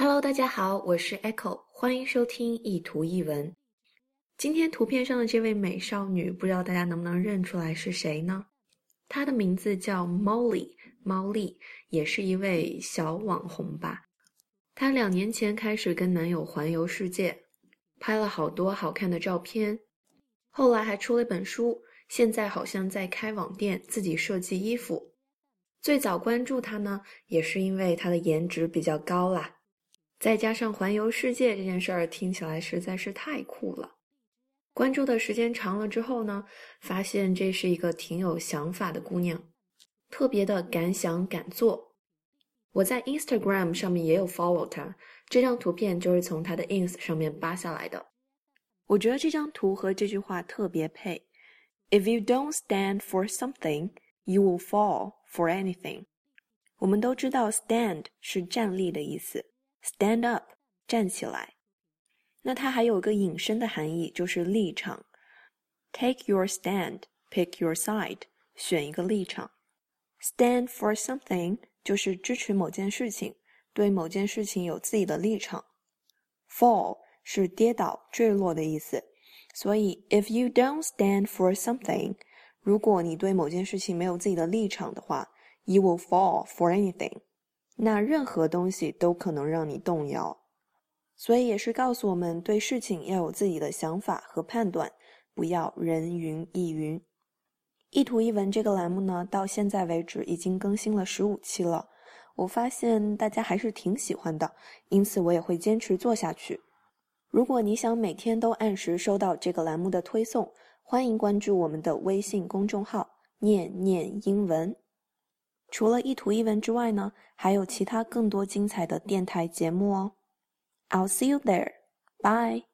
Hello，大家好，我是 Echo，欢迎收听一图一文。今天图片上的这位美少女，不知道大家能不能认出来是谁呢？她的名字叫 Molly，猫丽，也是一位小网红吧。她两年前开始跟男友环游世界，拍了好多好看的照片，后来还出了本书，现在好像在开网店，自己设计衣服。最早关注她呢，也是因为她的颜值比较高啦。再加上环游世界这件事儿听起来实在是太酷了，关注的时间长了之后呢，发现这是一个挺有想法的姑娘，特别的敢想敢做。我在 Instagram 上面也有 follow 她，这张图片就是从她的 ins 上面扒下来的。我觉得这张图和这句话特别配：If you don't stand for something, you will fall for anything。我们都知道 stand 是站立的意思。Stand up，站起来。那它还有个引申的含义，就是立场。Take your stand，pick your side，选一个立场。Stand for something 就是支持某件事情，对某件事情有自己的立场。Fall 是跌倒、坠落的意思。所以，if you don't stand for something，如果你对某件事情没有自己的立场的话，you will fall for anything。那任何东西都可能让你动摇，所以也是告诉我们，对事情要有自己的想法和判断，不要人云亦云。一图一文这个栏目呢，到现在为止已经更新了十五期了，我发现大家还是挺喜欢的，因此我也会坚持做下去。如果你想每天都按时收到这个栏目的推送，欢迎关注我们的微信公众号“念念英文”。除了一图一文之外呢，还有其他更多精彩的电台节目哦。I'll see you there. Bye.